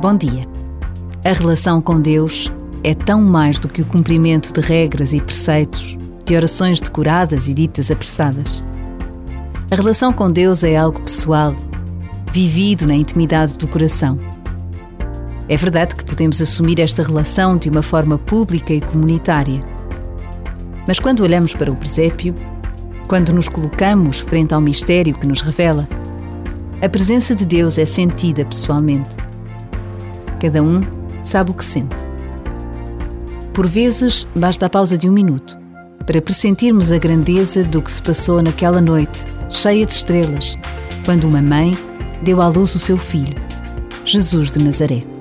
Bom dia. A relação com Deus é tão mais do que o cumprimento de regras e preceitos, de orações decoradas e ditas apressadas. A relação com Deus é algo pessoal, vivido na intimidade do coração. É verdade que podemos assumir esta relação de uma forma pública e comunitária. Mas quando olhamos para o presépio, quando nos colocamos frente ao mistério que nos revela, a presença de Deus é sentida pessoalmente. Cada um sabe o que sente. Por vezes, basta a pausa de um minuto para pressentirmos a grandeza do que se passou naquela noite, cheia de estrelas, quando uma mãe deu à luz o seu filho, Jesus de Nazaré.